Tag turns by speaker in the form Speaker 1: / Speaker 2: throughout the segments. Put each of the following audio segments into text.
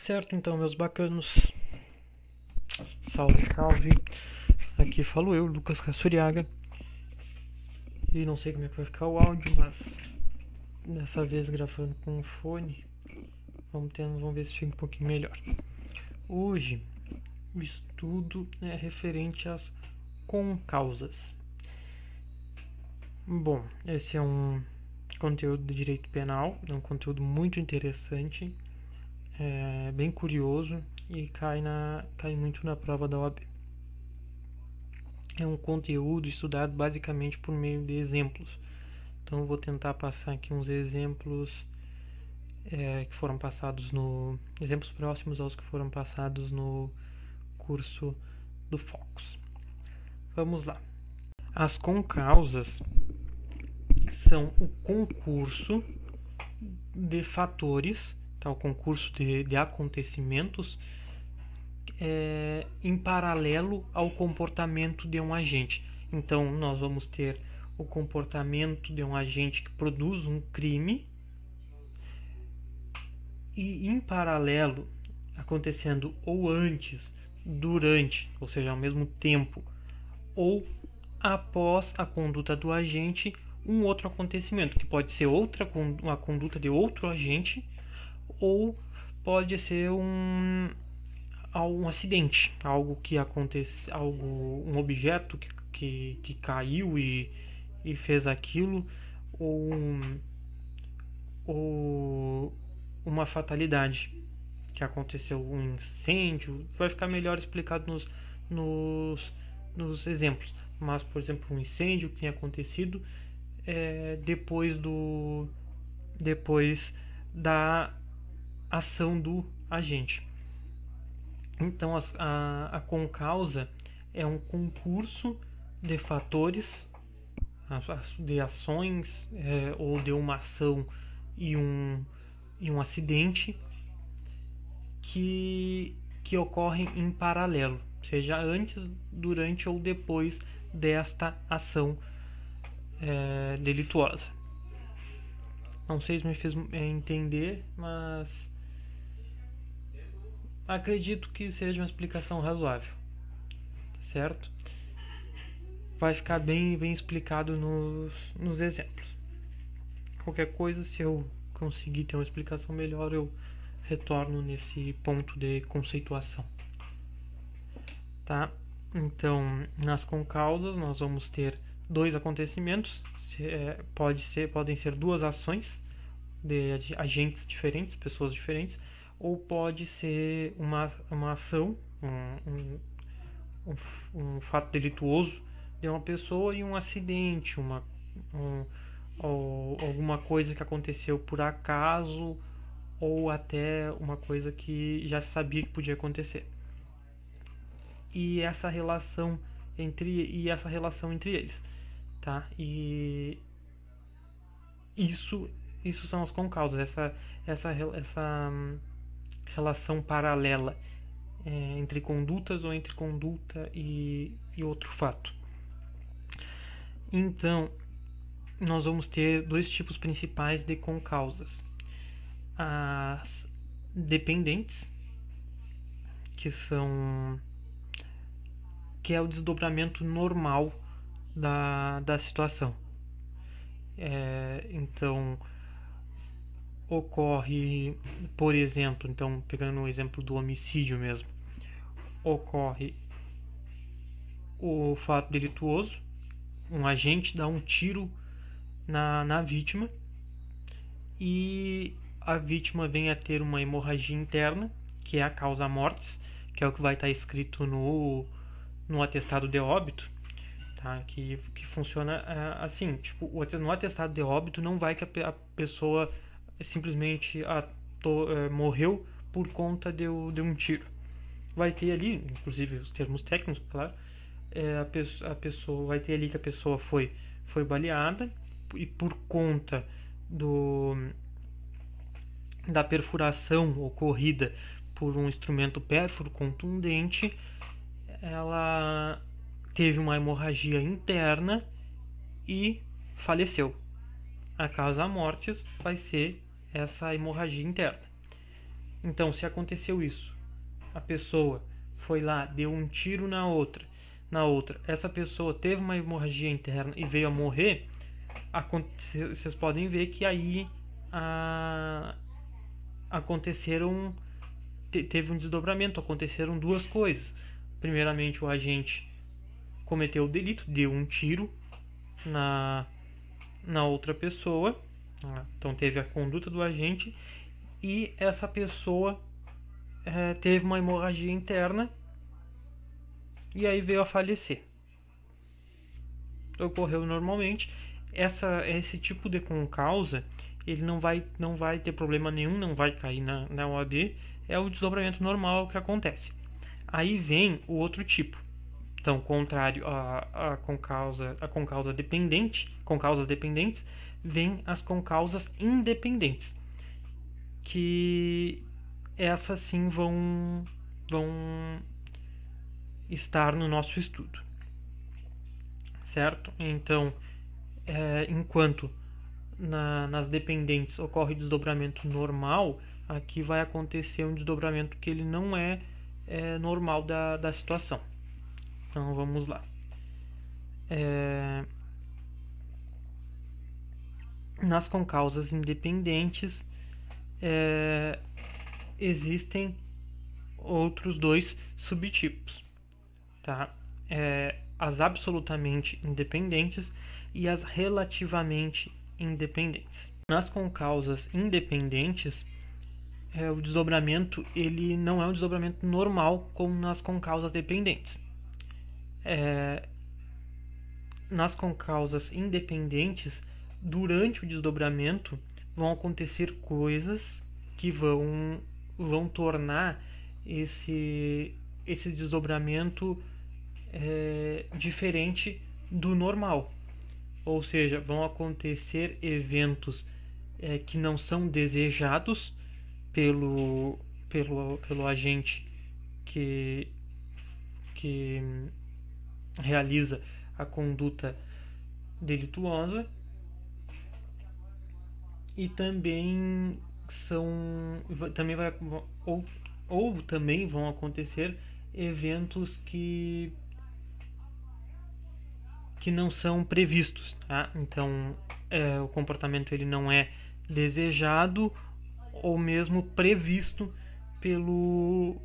Speaker 1: Certo, então, meus bacanos. Salve, salve. Aqui falo eu, Lucas Cassuriaga. E não sei como é que vai ficar o áudio, mas dessa vez gravando com um fone. Vamos, ter, vamos ver se fica um pouquinho melhor. Hoje o estudo é referente às concausas. Bom, esse é um conteúdo de direito penal, é um conteúdo muito interessante, é bem curioso e cai, na, cai muito na prova da OAB. É um conteúdo estudado basicamente por meio de exemplos. Então, vou tentar passar aqui uns exemplos é, que foram passados no. exemplos próximos aos que foram passados no curso do Focus. Vamos lá. As concausas são o concurso de fatores, tá? o concurso de, de acontecimentos é, em paralelo ao comportamento de um agente. Então, nós vamos ter o comportamento de um agente que produz um crime e, em paralelo, acontecendo ou antes, durante, ou seja, ao mesmo tempo, ou após a conduta do agente um outro acontecimento, que pode ser outra uma conduta de outro agente ou pode ser um um acidente, algo que acontece, algo um objeto que, que, que caiu e, e fez aquilo ou, ou uma fatalidade que aconteceu um incêndio, vai ficar melhor explicado nos, nos, nos exemplos. Mas, por exemplo, um incêndio que tem acontecido é, depois do depois da ação do agente. Então a, a, a concausa é um concurso de fatores, de ações é, ou de uma ação e um, e um acidente que, que ocorrem em paralelo, seja antes, durante ou depois desta ação é, delituosa. Não sei se me fez é, entender, mas acredito que seja uma explicação razoável, certo? Vai ficar bem, bem explicado nos, nos exemplos. Qualquer coisa, se eu conseguir ter uma explicação melhor, eu retorno nesse ponto de conceituação. Tá? Então, nas concausas, nós vamos ter dois acontecimentos, é, pode ser, podem ser duas ações de agentes diferentes, pessoas diferentes, ou pode ser uma, uma ação, um, um, um, fato delituoso de uma pessoa e um acidente, uma, um, alguma coisa que aconteceu por acaso ou até uma coisa que já sabia que podia acontecer. E essa relação entre e essa relação entre eles tá? E isso isso são as concausas, essa essa essa relação paralela é, entre condutas ou entre conduta e, e outro fato. Então, nós vamos ter dois tipos principais de concausas. As dependentes, que são que é o desdobramento normal da, da situação. É, então, ocorre, por exemplo, então pegando o exemplo do homicídio mesmo, ocorre o fato delituoso, um agente dá um tiro na, na vítima e a vítima vem a ter uma hemorragia interna, que é a causa mortes, que é o que vai estar escrito no, no atestado de óbito, tá? Que, que funciona uh, assim, tipo, no atestado de óbito não vai que a pessoa simplesmente ato, uh, morreu por conta de, de, um tiro. Vai ter ali, inclusive os termos técnicos, claro, é, a, pessoa, a pessoa vai ter ali que a pessoa foi foi baleada e por conta do da perfuração ocorrida por um instrumento pérfuro contundente, ela teve uma hemorragia interna e faleceu. A causa mortes vai ser essa hemorragia interna. Então, se aconteceu isso, a pessoa foi lá, deu um tiro na outra, na outra, essa pessoa teve uma hemorragia interna e veio a morrer, vocês podem ver que aí a, aconteceram teve um desdobramento, aconteceram duas coisas. Primeiramente, o agente cometeu o delito, deu um tiro na, na outra pessoa? Então teve a conduta do agente e essa pessoa é, teve uma hemorragia interna e aí veio a falecer. Ocorreu normalmente. Essa, esse tipo de concausa ele não vai, não vai ter problema nenhum, não vai cair na, na OAB, é o desdobramento normal que acontece. Aí vem o outro tipo. Então, contrário a, a concausa, a concausa dependente, com causas dependentes, vem as concausas independentes, que essas sim vão, vão estar no nosso estudo, certo? Então, é, enquanto na, nas dependentes ocorre desdobramento normal, aqui vai acontecer um desdobramento que ele não é, é normal da, da situação. Então vamos lá. É, nas concausas independentes é, existem outros dois subtipos, tá? É, as absolutamente independentes e as relativamente independentes. Nas concausas independentes, é, o desdobramento ele não é um desdobramento normal como nas concausas dependentes. É, nas concausas independentes, durante o desdobramento vão acontecer coisas que vão, vão tornar esse, esse desdobramento é, diferente do normal. Ou seja, vão acontecer eventos é, que não são desejados pelo, pelo, pelo agente que, que realiza a conduta delituosa e também são também vai ou, ou também vão acontecer eventos que que não são previstos, tá? Então, é, o comportamento ele não é desejado ou mesmo previsto pelo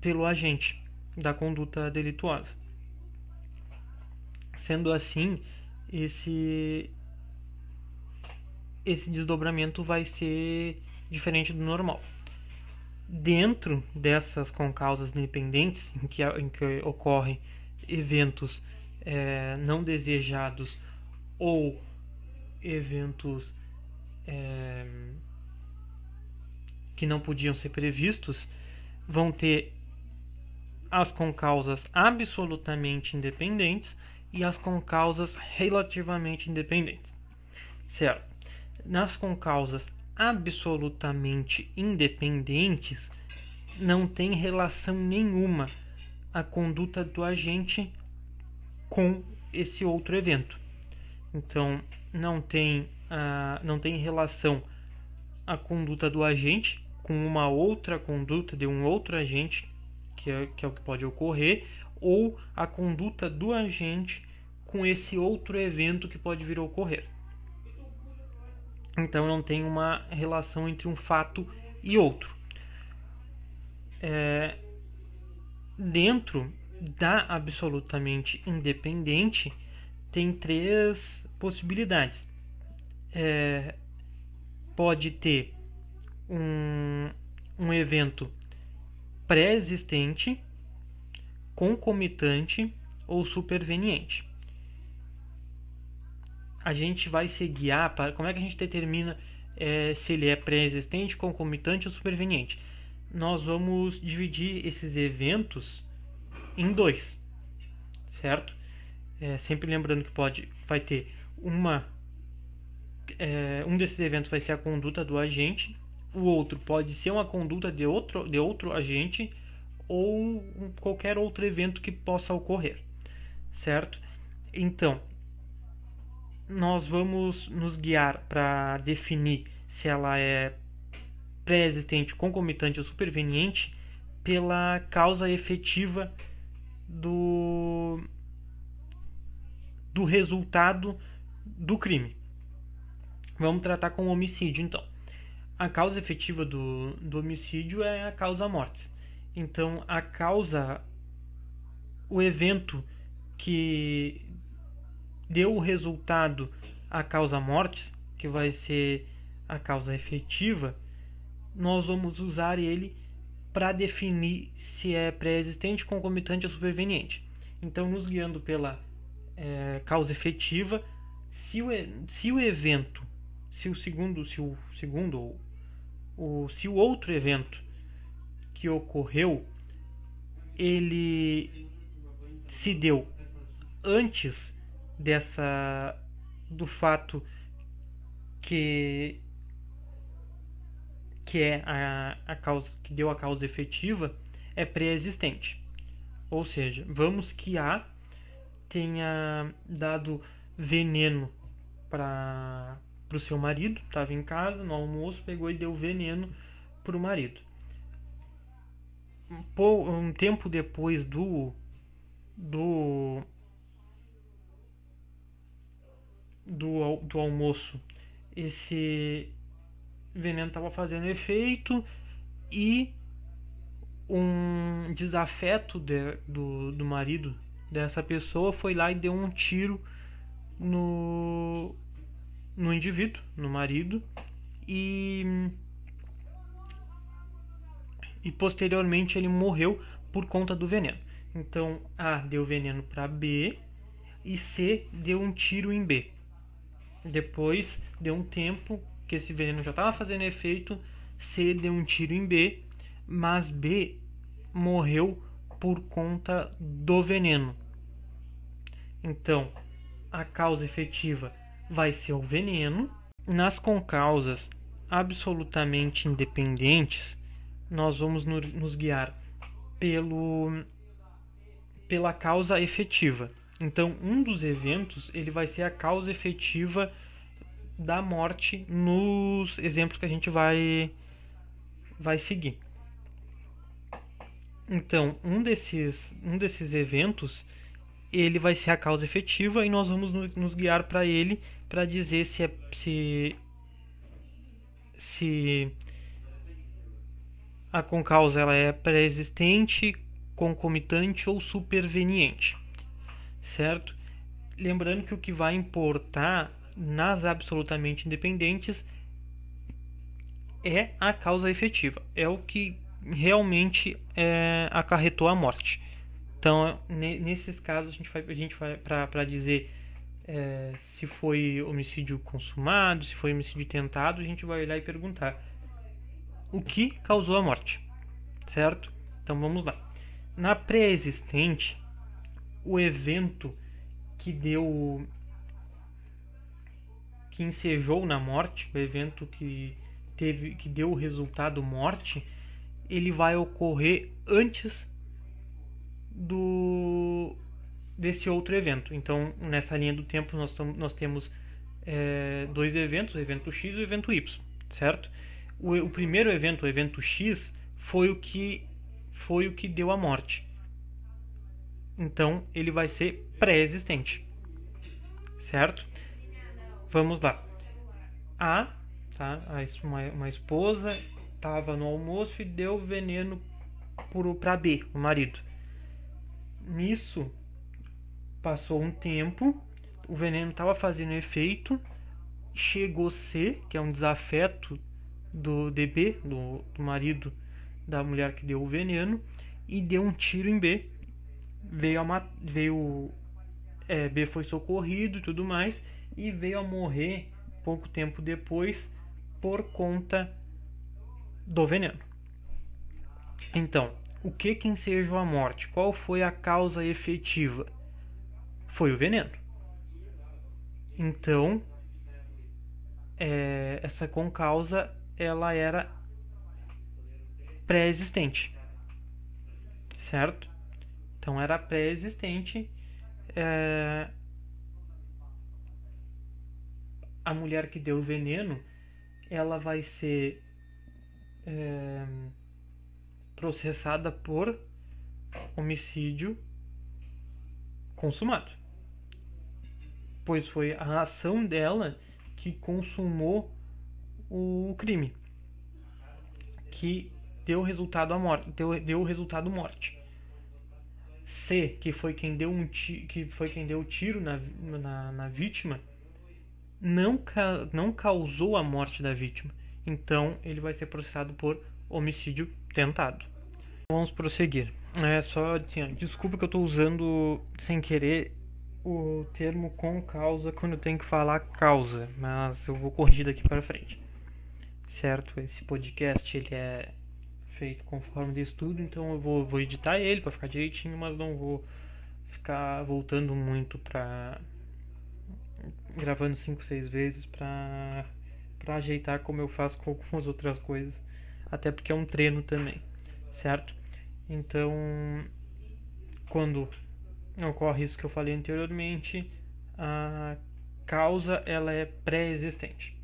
Speaker 1: pelo agente da conduta delituosa. Sendo assim, esse esse desdobramento vai ser diferente do normal. Dentro dessas concausas independentes, em que, em que ocorrem eventos é, não desejados ou eventos é, que não podiam ser previstos vão ter as concausas absolutamente independentes e as concausas relativamente independentes. Certo? Nas concausas absolutamente independentes, não tem relação nenhuma a conduta do agente com esse outro evento. Então, não tem, uh, não tem relação a conduta do agente com uma outra conduta de um outro agente, que é, que é o que pode ocorrer, ou a conduta do agente com esse outro evento que pode vir a ocorrer. Então, não tem uma relação entre um fato e outro. É, dentro da absolutamente independente tem três possibilidades. É, pode ter um, um evento pré-existente, concomitante ou superveniente. A gente vai se guiar para como é que a gente determina é, se ele é pré-existente, concomitante ou superveniente. Nós vamos dividir esses eventos em dois, certo? É, sempre lembrando que pode, vai ter uma, é, um desses eventos vai ser a conduta do agente, o outro pode ser uma conduta de outro, de outro agente ou qualquer outro evento que possa ocorrer, certo? Então, nós vamos nos guiar para definir se ela é pré-existente, concomitante ou superveniente pela causa efetiva do, do resultado do crime. Vamos tratar com homicídio, então. A causa efetiva do, do homicídio é a causa mortes. Então, a causa, o evento que deu o resultado à causa mortes, que vai ser a causa efetiva, nós vamos usar ele para definir se é pré-existente, concomitante ou superveniente. Então, nos guiando pela é, causa efetiva, se o, se o evento, se o segundo, se o segundo ou se o outro evento que ocorreu ele se deu antes dessa do fato que que é a, a causa que deu a causa efetiva é pré-existente. Ou seja, vamos que A tenha dado veneno para o seu marido, estava em casa no almoço, pegou e deu veneno para o marido. Um tempo depois do do do, do almoço, esse veneno estava fazendo efeito e um desafeto de, do, do marido dessa pessoa foi lá e deu um tiro no, no indivíduo, no marido, e, e posteriormente ele morreu por conta do veneno. Então A deu veneno para B e C deu um tiro em B. Depois deu um tempo que esse veneno já estava fazendo efeito, C deu um tiro em B, mas B morreu por conta do veneno. Então, a causa efetiva vai ser o veneno. Nas concausas absolutamente independentes, nós vamos nos guiar pelo pela causa efetiva. Então, um dos eventos ele vai ser a causa efetiva da morte nos exemplos que a gente vai vai seguir. Então, um desses um desses eventos ele vai ser a causa efetiva e nós vamos nos guiar para ele para dizer se é se se a concausa ela é pré-existente, concomitante ou superveniente, certo? Lembrando que o que vai importar nas absolutamente independentes é a causa efetiva, é o que realmente é, acarretou a morte. Então, nesses casos, a gente vai, vai para dizer é, se foi homicídio consumado, se foi homicídio tentado, a gente vai olhar e perguntar o que causou a morte, certo? Então vamos lá. Na pré-existente, o evento que deu que ensejou na morte, o evento que teve que deu o resultado morte, ele vai ocorrer antes do desse outro evento. Então, nessa linha do tempo nós, nós temos é, dois eventos, o evento X e o evento Y, certo? O, o primeiro evento, o evento X, foi o que foi o que deu a morte. Então, ele vai ser pré-existente, certo? Vamos lá. A, tá? Uma, uma esposa estava no almoço e deu veneno para B, o marido. Nisso, passou um tempo, o veneno estava fazendo efeito, chegou C, que é um desafeto do DB, do, do marido da mulher que deu o veneno, e deu um tiro em B. Veio, a, veio é, B foi socorrido e tudo mais, e veio a morrer pouco tempo depois por conta do veneno. Então, o que que ensejou a morte? Qual foi a causa efetiva? Foi o veneno. Então, é, essa concausa ela era pré-existente, certo? Então era pré-existente. É, a mulher que deu o veneno, ela vai ser é, processada por homicídio consumado, pois foi a ação dela que consumou o crime, que deu resultado a morte, deu, deu resultado morte. C, que foi quem deu um que foi quem deu o tiro na, na, na vítima, não, ca, não causou a morte da vítima. Então ele vai ser processado por homicídio tentado. Vamos prosseguir. É só assim, desculpa que eu estou usando sem querer o termo com causa quando eu tenho que falar causa, mas eu vou corrigir daqui para frente. Certo? Esse podcast ele é feito conforme de estudo, então eu vou, vou editar ele para ficar direitinho, mas não vou ficar voltando muito para gravando 5, 6 vezes para para ajeitar como eu faço com algumas outras coisas, até porque é um treino também, certo? Então, quando ocorre isso que eu falei anteriormente, a causa ela é pré-existente.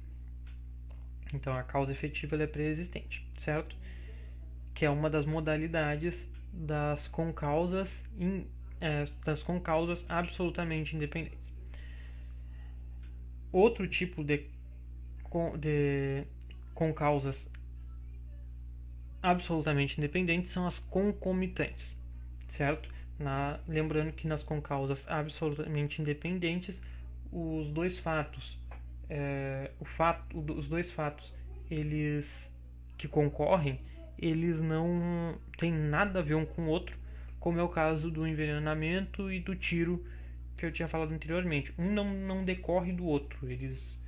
Speaker 1: Então, a causa efetiva ela é pré-existente, certo? Que é uma das modalidades das concausas, in, é, das concausas absolutamente independentes. Outro tipo de, de concausas absolutamente independentes são as concomitantes, certo? Na, lembrando que nas concausas absolutamente independentes, os dois fatos, é, o fato, os dois fatos, eles que concorrem, eles não têm nada a ver um com o outro, como é o caso do envenenamento e do tiro que eu tinha falado anteriormente. Um não, não decorre do outro, eles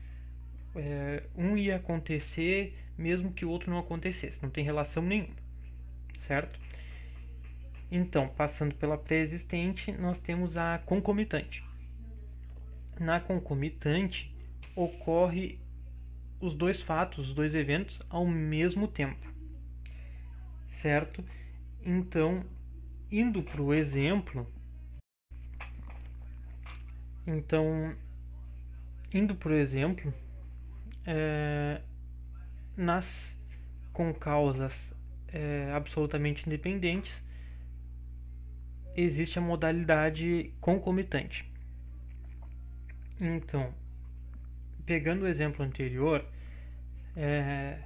Speaker 1: é, um ia acontecer mesmo que o outro não acontecesse, não tem relação nenhuma, certo? Então, passando pela pré-existente, nós temos a concomitante. Na concomitante, ocorre os dois fatos, os dois eventos ao mesmo tempo, certo? Então, indo para o exemplo, então, indo para o exemplo, é, nas com causas é, absolutamente independentes, existe a modalidade concomitante. Então, pegando o exemplo anterior, é,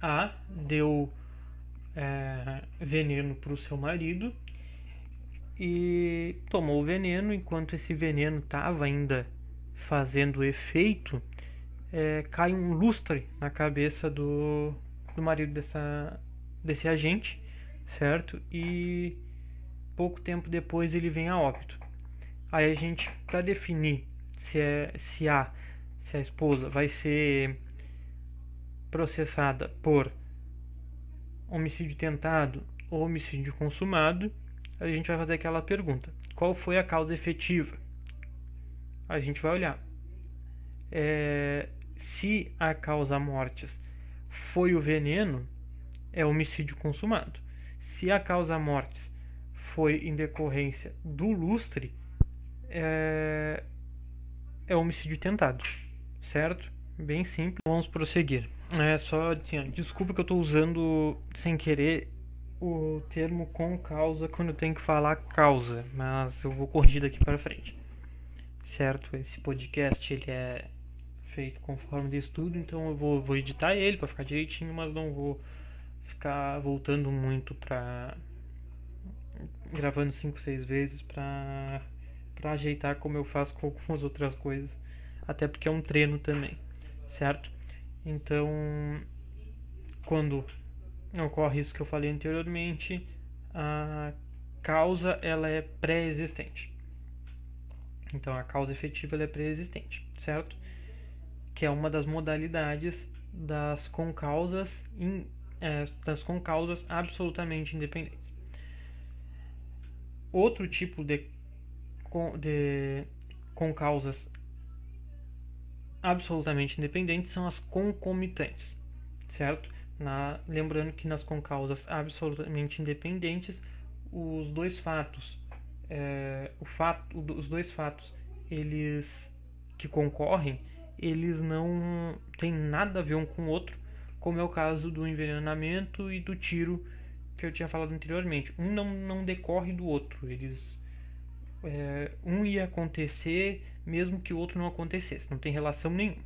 Speaker 1: A deu é, veneno para o seu marido e tomou o veneno. Enquanto esse veneno estava ainda fazendo efeito, é, cai um lustre na cabeça do, do marido dessa, desse agente, certo? E pouco tempo depois ele vem a óbito. Aí a gente, para definir se, é, se, a, se a esposa vai ser processada por homicídio tentado ou homicídio consumado, a gente vai fazer aquela pergunta: qual foi a causa efetiva? A gente vai olhar. É, se a causa mortes foi o veneno, é homicídio consumado. Se a causa mortes foi em decorrência do lustre, é, é homicídio tentado, certo? Bem simples. Vamos prosseguir. É só assim, desculpa que eu estou usando sem querer o termo com causa quando eu tenho que falar causa, mas eu vou corrigir daqui para frente. Certo? Esse podcast ele é feito conforme de estudo, então eu vou, vou editar ele para ficar direitinho, mas não vou ficar voltando muito para gravando 5, 6 vezes para para ajeitar como eu faço com algumas outras coisas, até porque é um treino também, certo? Então, quando ocorre isso que eu falei anteriormente, a causa ela é pré-existente. Então, a causa efetiva é pré-existente, certo? que é uma das modalidades das concausas, in, é, das concausas absolutamente independentes. Outro tipo de, de concausas absolutamente independentes são as concomitantes, certo? Na, lembrando que nas concausas absolutamente independentes, os dois fatos, é, o fato, os dois fatos, eles que concorrem, eles não têm nada a ver um com o outro, como é o caso do envenenamento e do tiro que eu tinha falado anteriormente. Um não, não decorre do outro. Eles é, um ia acontecer mesmo que o outro não acontecesse. Não tem relação nenhuma,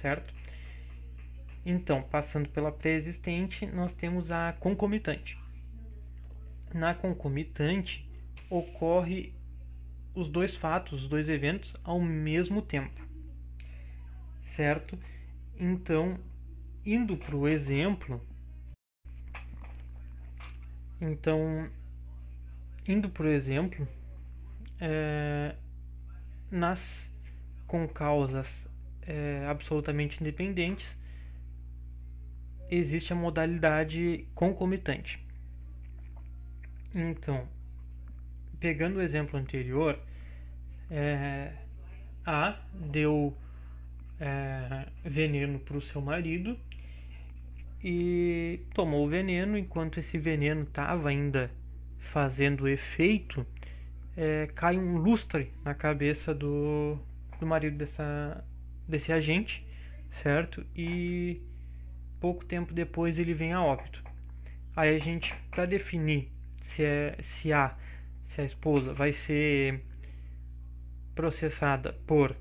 Speaker 1: certo? Então, passando pela pré-existente, nós temos a concomitante. Na concomitante ocorre os dois fatos, os dois eventos ao mesmo tempo, certo? Então, indo para o exemplo, então, indo para o exemplo, é, nas com causas é, absolutamente independentes, existe a modalidade concomitante. Então, pegando o exemplo anterior, é, A deu é, veneno para o seu marido e tomou o veneno. Enquanto esse veneno estava ainda fazendo efeito, é, cai um lustre na cabeça do, do marido dessa, desse agente, certo? E pouco tempo depois ele vem a óbito. Aí a gente, para definir se, é, se a se a esposa vai ser processada por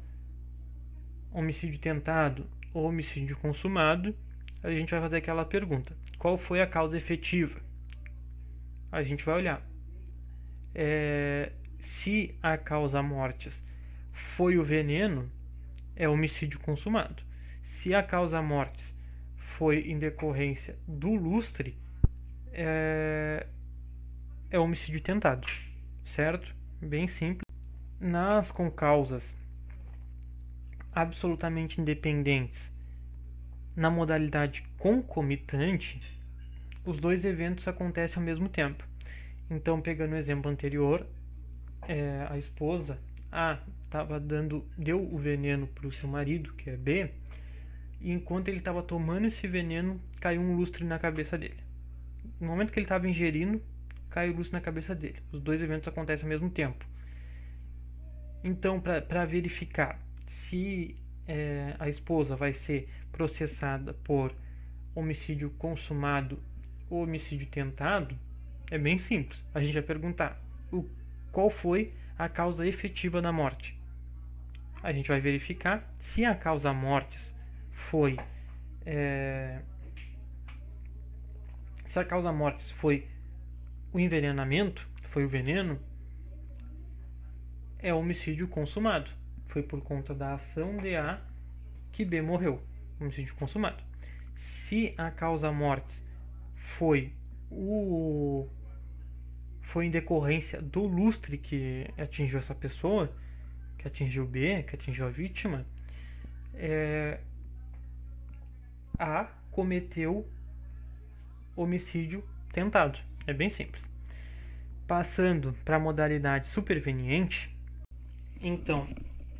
Speaker 1: homicídio tentado ou homicídio consumado, a gente vai fazer aquela pergunta: qual foi a causa efetiva? A gente vai olhar. É, se a causa mortes foi o veneno, é homicídio consumado. Se a causa mortes foi em decorrência do lustre, é, é homicídio tentado, certo? Bem simples. Nas concausas absolutamente independentes na modalidade concomitante, os dois eventos acontecem ao mesmo tempo. Então, pegando o exemplo anterior, é, a esposa A estava dando, deu o veneno para o seu marido, que é B, e enquanto ele estava tomando esse veneno, caiu um lustre na cabeça dele. No momento que ele estava ingerindo, caiu o lustre na cabeça dele. Os dois eventos acontecem ao mesmo tempo. Então, para verificar se é, a esposa vai ser processada por homicídio consumado ou homicídio tentado, é bem simples. A gente vai perguntar o, qual foi a causa efetiva da morte. A gente vai verificar se a causa mortes foi é, se a causa mortes foi o envenenamento, foi o veneno, é homicídio consumado foi por conta da ação de A que B morreu, homicídio consumado. Se a causa morte foi o foi em decorrência do lustre que atingiu essa pessoa, que atingiu B, que atingiu a vítima, é, A cometeu homicídio tentado. É bem simples. Passando para a modalidade superveniente, então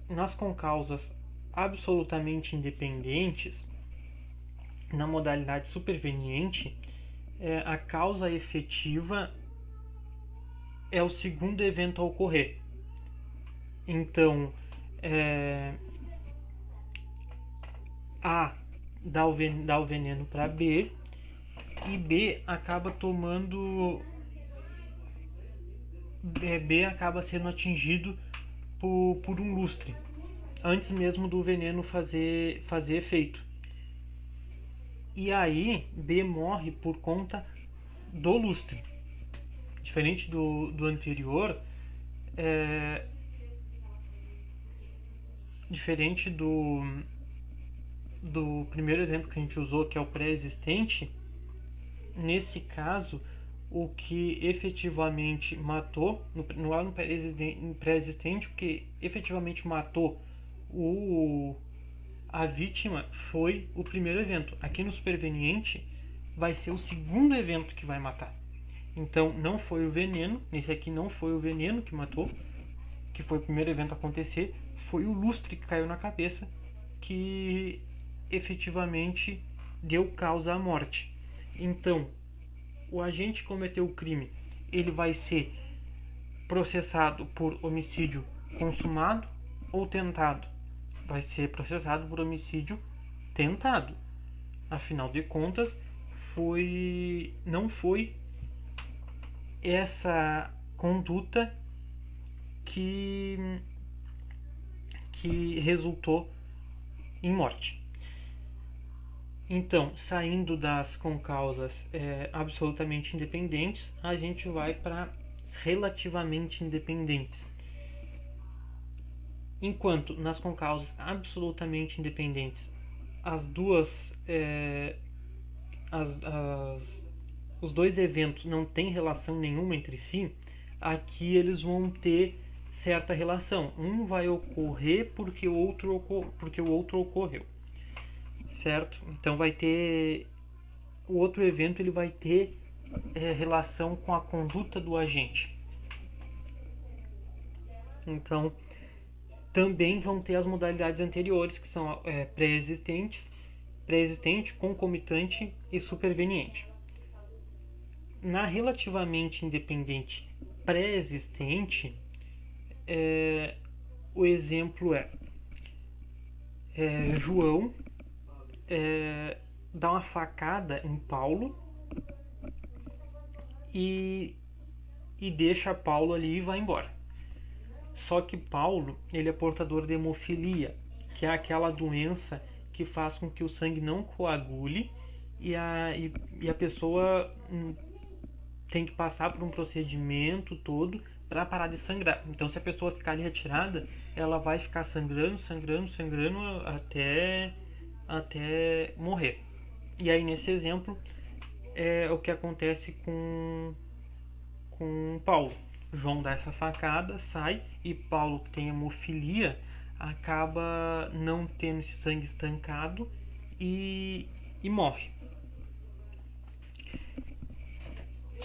Speaker 1: nas concausas absolutamente independentes, na modalidade superveniente, é, a causa efetiva é o segundo evento a ocorrer. Então, é, A dá o veneno, dá o veneno para B e B acaba tomando. B acaba sendo atingido por, por um lustre, antes mesmo do veneno fazer, fazer efeito. E aí B morre por conta do lustre. Diferente do, do anterior, é, diferente do, do primeiro exemplo que a gente usou, que é o pré-existente, nesse caso o que efetivamente matou, no, no, no pré-existente, o que efetivamente matou o, a vítima foi o primeiro evento. Aqui no superveniente vai ser o segundo evento que vai matar. Então não foi o veneno, nesse aqui não foi o veneno que matou, que foi o primeiro evento a acontecer, foi o lustre que caiu na cabeça que efetivamente deu causa à morte. Então, o agente cometeu o crime, ele vai ser processado por homicídio consumado ou tentado. Vai ser processado por homicídio tentado. Afinal de contas, foi não foi essa conduta que que resultou em morte. Então, saindo das concausas é, absolutamente independentes, a gente vai para relativamente independentes. Enquanto nas concausas absolutamente independentes, as duas, é, as, as, os dois eventos não têm relação nenhuma entre si, aqui eles vão ter certa relação. Um vai ocorrer porque o outro, porque o outro ocorreu certo? Então vai ter o outro evento ele vai ter é, relação com a conduta do agente. Então também vão ter as modalidades anteriores que são é, pré-existentes, pré-existente, concomitante e superveniente. Na relativamente independente pré-existente, é, o exemplo é, é João é, dá uma facada em Paulo e, e deixa Paulo ali e vai embora. Só que Paulo ele é portador de hemofilia, que é aquela doença que faz com que o sangue não coagule e a, e, e a pessoa hum, tem que passar por um procedimento todo para parar de sangrar. Então, se a pessoa ficar ali retirada, ela vai ficar sangrando, sangrando, sangrando até até morrer. E aí nesse exemplo é o que acontece com com Paulo. João dá essa facada, sai e Paulo que tem hemofilia acaba não tendo esse sangue estancado e, e morre.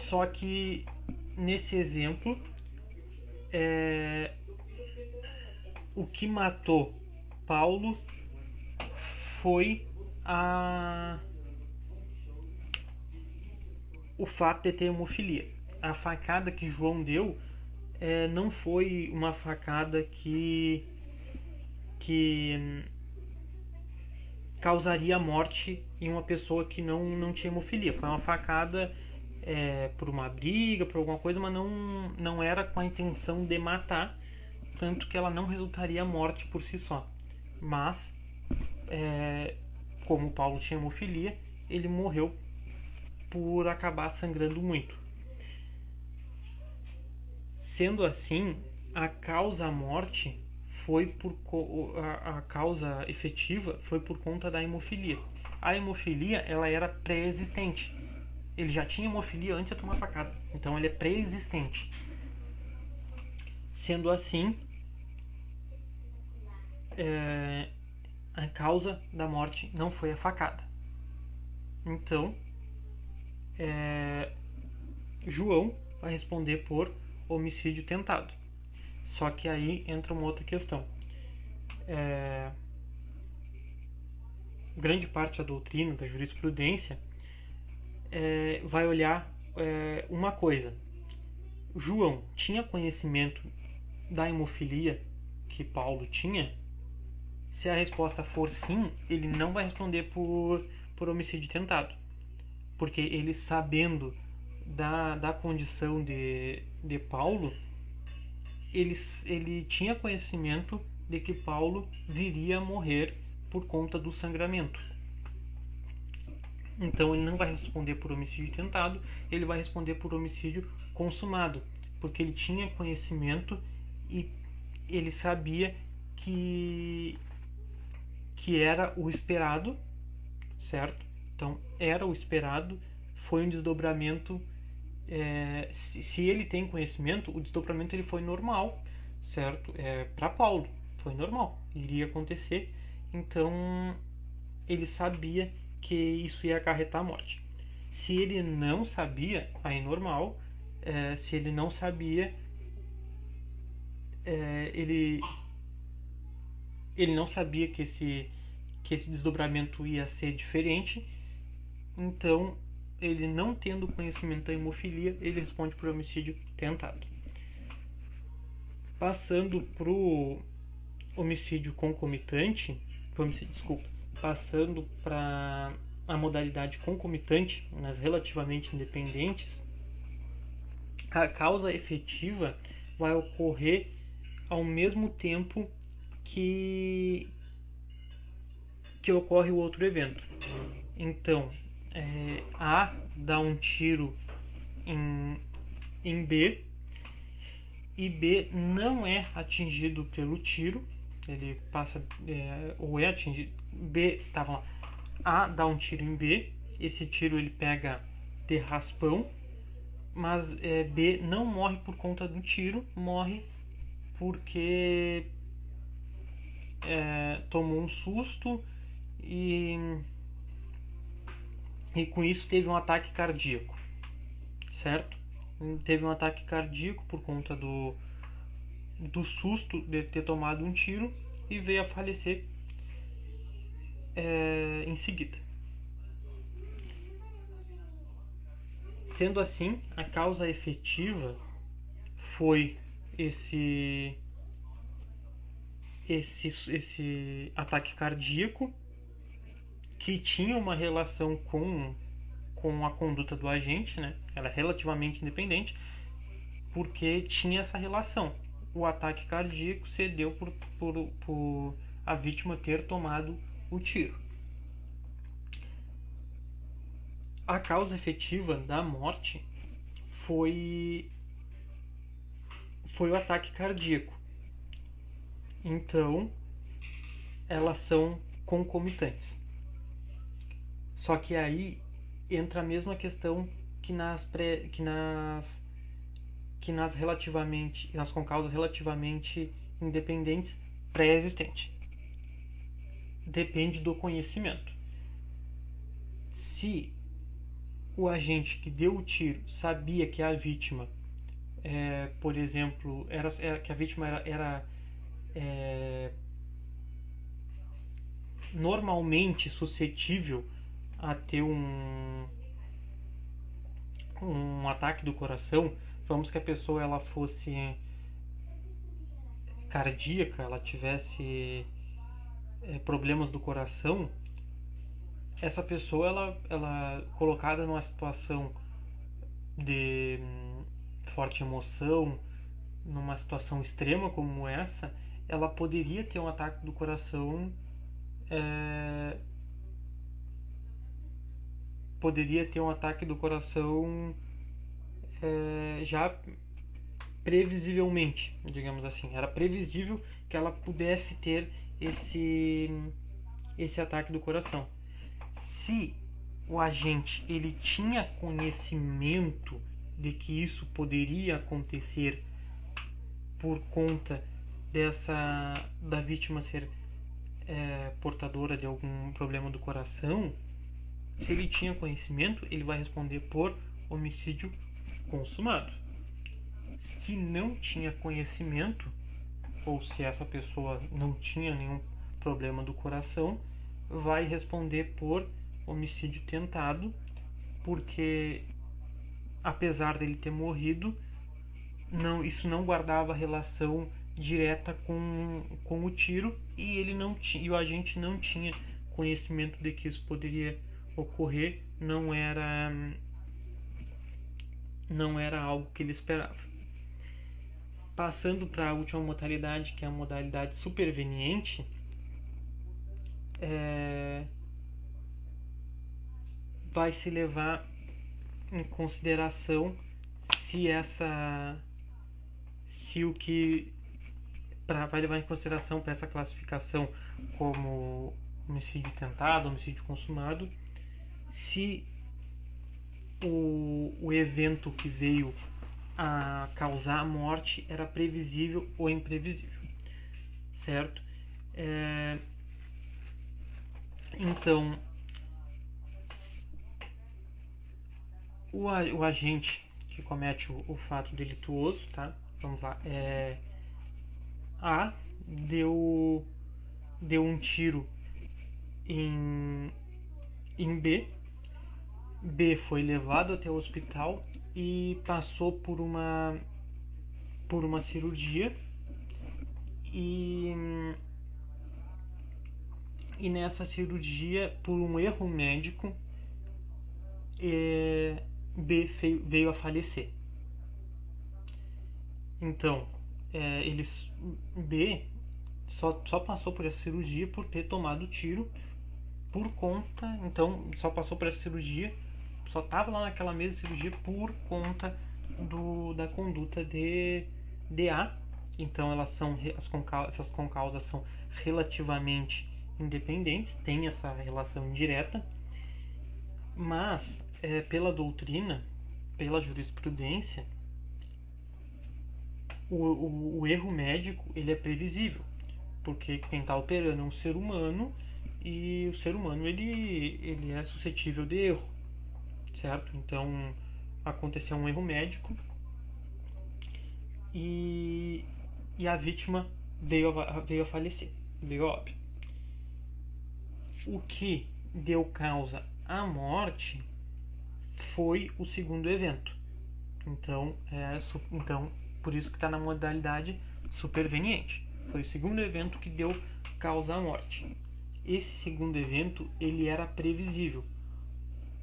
Speaker 1: Só que nesse exemplo é, o que matou Paulo foi a o fato de ter hemofilia. A facada que João deu é, não foi uma facada que que hum, causaria morte em uma pessoa que não, não tinha hemofilia. Foi uma facada é, por uma briga, por alguma coisa, mas não, não era com a intenção de matar, tanto que ela não resultaria morte por si só. Mas é, como Paulo tinha hemofilia, ele morreu por acabar sangrando muito. Sendo assim, a causa morte foi por a, a causa efetiva foi por conta da hemofilia. A hemofilia ela era pré-existente. Ele já tinha hemofilia antes de tomar facada, então ele é pré-existente. Sendo assim, é, a causa da morte não foi a facada. Então, é, João vai responder por homicídio tentado. Só que aí entra uma outra questão. É, grande parte da doutrina, da jurisprudência, é, vai olhar é, uma coisa. João tinha conhecimento da hemofilia que Paulo tinha? Se a resposta for sim, ele não vai responder por, por homicídio tentado. Porque ele sabendo da, da condição de, de Paulo, ele, ele tinha conhecimento de que Paulo viria a morrer por conta do sangramento. Então ele não vai responder por homicídio tentado, ele vai responder por homicídio consumado, porque ele tinha conhecimento e ele sabia que que era o esperado, certo? Então, era o esperado, foi um desdobramento. É, se, se, ele tem conhecimento, o desdobramento ele foi normal, certo? É, Para Paulo, foi normal, iria acontecer. Então, ele sabia que isso ia acarretar a morte. Se ele não sabia, aí normal. É, se ele não sabia, é, ele ele não sabia que esse que esse desdobramento ia ser diferente, então ele não tendo conhecimento da hemofilia, ele responde por homicídio tentado. Passando para o homicídio concomitante, homicídio, desculpa, passando para a modalidade concomitante, nas relativamente independentes, a causa efetiva vai ocorrer ao mesmo tempo que que ocorre o outro evento. Então, é, A dá um tiro em, em B e B não é atingido pelo tiro, ele passa é, ou é atingido. B, vamos lá. A dá um tiro em B, esse tiro ele pega de raspão, mas é, B não morre por conta do tiro, morre porque é, tomou um susto e, e com isso teve um ataque cardíaco, certo? Teve um ataque cardíaco por conta do, do susto de ter tomado um tiro e veio a falecer é, em seguida. Sendo assim, a causa efetiva foi esse esse, esse ataque cardíaco que tinha uma relação com, com a conduta do agente, né? Ela é relativamente independente, porque tinha essa relação. O ataque cardíaco cedeu por, por, por a vítima ter tomado o tiro. A causa efetiva da morte foi foi o ataque cardíaco. Então, elas são concomitantes. Só que aí entra a mesma questão que nas pré, que nas que nas relativamente nas com causas relativamente independentes pré-existente. Depende do conhecimento. Se o agente que deu o tiro sabia que a vítima, é, por exemplo, era, era, que a vítima era, era é, normalmente suscetível a ter um um ataque do coração, vamos que a pessoa ela fosse cardíaca, ela tivesse é, problemas do coração, essa pessoa ela, ela colocada numa situação de hum, forte emoção, numa situação extrema como essa, ela poderia ter um ataque do coração é, poderia ter um ataque do coração é, já previsivelmente, digamos assim. Era previsível que ela pudesse ter esse esse ataque do coração. Se o agente ele tinha conhecimento de que isso poderia acontecer por conta dessa da vítima ser é, portadora de algum problema do coração, se ele tinha conhecimento, ele vai responder por homicídio consumado. Se não tinha conhecimento, ou se essa pessoa não tinha nenhum problema do coração, vai responder por homicídio tentado, porque apesar dele ter morrido, não, isso não guardava relação direta com, com o tiro e ele não tinha, e o agente não tinha conhecimento de que isso poderia ocorrer, não era não era algo que ele esperava. Passando para a última modalidade, que é a modalidade superveniente, é, vai se levar em consideração se essa se o que pra, vai levar em consideração para essa classificação como homicídio tentado, homicídio consumado, se o, o evento que veio a causar a morte era previsível ou imprevisível, certo? É, então, o, o agente que comete o, o, fato delituoso, tá? Vamos lá, é, A deu deu um tiro em, em B B foi levado até o hospital e passou por uma por uma cirurgia e e nessa cirurgia, por um erro médico, é, B veio a falecer. Então, é, eles, B só, só passou por essa cirurgia por ter tomado tiro por conta. Então, só passou por essa cirurgia, só estava lá naquela mesa de cirurgia por conta do, da conduta de DA. Então, elas são, as conca, essas concausas são relativamente independentes, tem essa relação indireta, mas é, pela doutrina, pela jurisprudência, o, o, o, erro médico ele é previsível, porque quem está operando é um ser humano e o ser humano ele, ele é suscetível de erro, certo? Então aconteceu um erro médico e, e a vítima veio a, veio a falecer, veio a óbito. O que deu causa à morte foi o segundo evento. Então, é, então por isso que está na modalidade superveniente. Foi o segundo evento que deu causa à morte. Esse segundo evento ele era previsível.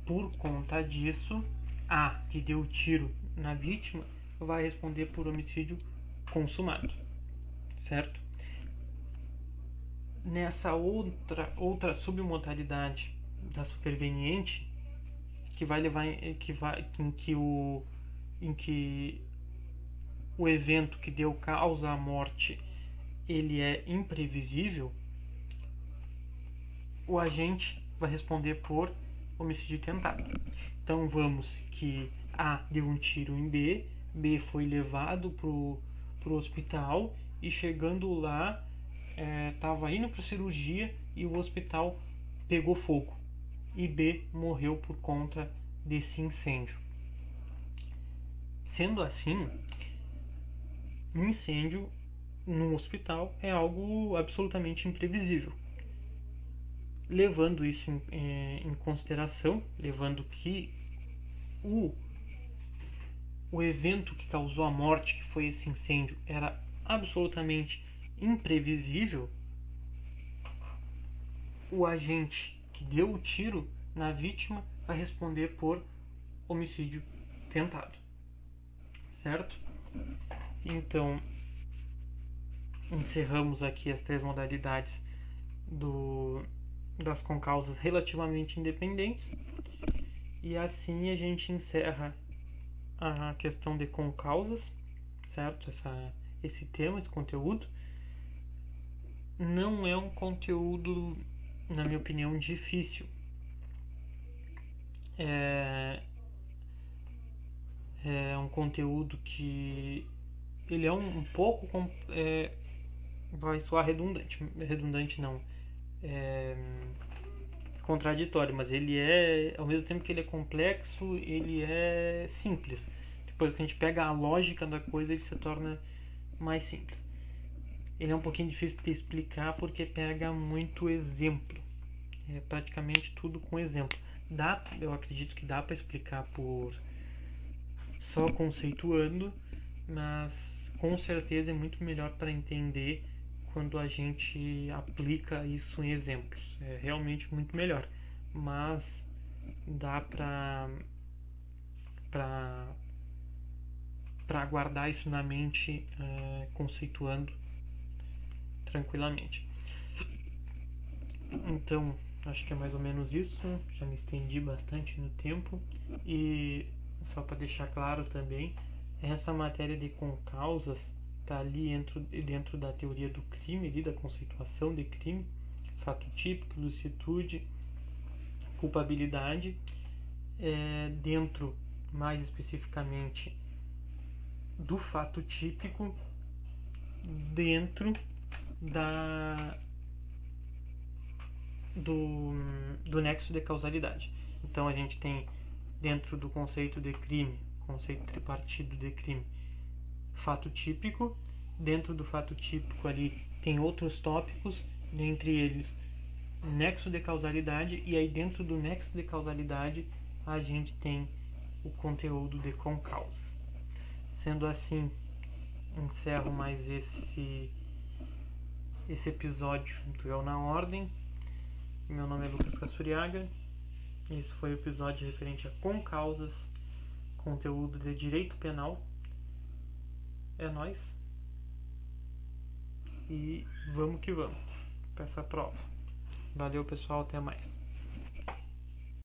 Speaker 1: Por conta disso, A, que deu o tiro na vítima, vai responder por homicídio consumado, certo? Nessa outra outra submodalidade da superveniente, que vai levar que vai em que o em que o evento que deu causa à morte ele é imprevisível, o agente vai responder por homicídio tentado. Então vamos que A deu um tiro em B, B foi levado pro, pro hospital e chegando lá estava é, indo para cirurgia e o hospital pegou fogo e B morreu por conta desse incêndio. Sendo assim, um incêndio num hospital é algo absolutamente imprevisível. Levando isso em, é, em consideração, levando que o, o evento que causou a morte, que foi esse incêndio, era absolutamente imprevisível, o agente que deu o tiro na vítima vai responder por homicídio tentado. Certo? Então, encerramos aqui as três modalidades do, das concausas relativamente independentes. E assim a gente encerra a questão de concausas, certo? Essa, esse tema, esse conteúdo. Não é um conteúdo na minha opinião, difícil. É, é um conteúdo que ele é um, um pouco é, vai soar redundante, redundante não, é, contraditório, mas ele é ao mesmo tempo que ele é complexo, ele é simples. Depois que a gente pega a lógica da coisa, ele se torna mais simples ele é um pouquinho difícil de explicar porque pega muito exemplo. É praticamente tudo com exemplo. Dá, eu acredito que dá para explicar por só conceituando, mas com certeza é muito melhor para entender quando a gente aplica isso em exemplos. É realmente muito melhor. Mas dá para para para guardar isso na mente é, conceituando tranquilamente. Então, acho que é mais ou menos isso. Já me estendi bastante no tempo. E só para deixar claro também, essa matéria de concausas está ali dentro, dentro da teoria do crime, ali, da conceituação de crime, fato típico, licitude, culpabilidade, é, dentro mais especificamente do fato típico, dentro da do, do nexo de causalidade. Então a gente tem dentro do conceito de crime, conceito tripartido de crime, fato típico. Dentro do fato típico ali tem outros tópicos, dentre eles nexo de causalidade e aí dentro do nexo de causalidade a gente tem o conteúdo de concausa. Sendo assim, encerro mais esse esse episódio do Eu na Ordem. Meu nome é Lucas Cassuriaga. Esse foi o episódio referente a concausas, conteúdo de direito penal. É nós. E vamos que vamos para essa prova. Valeu, pessoal, até mais.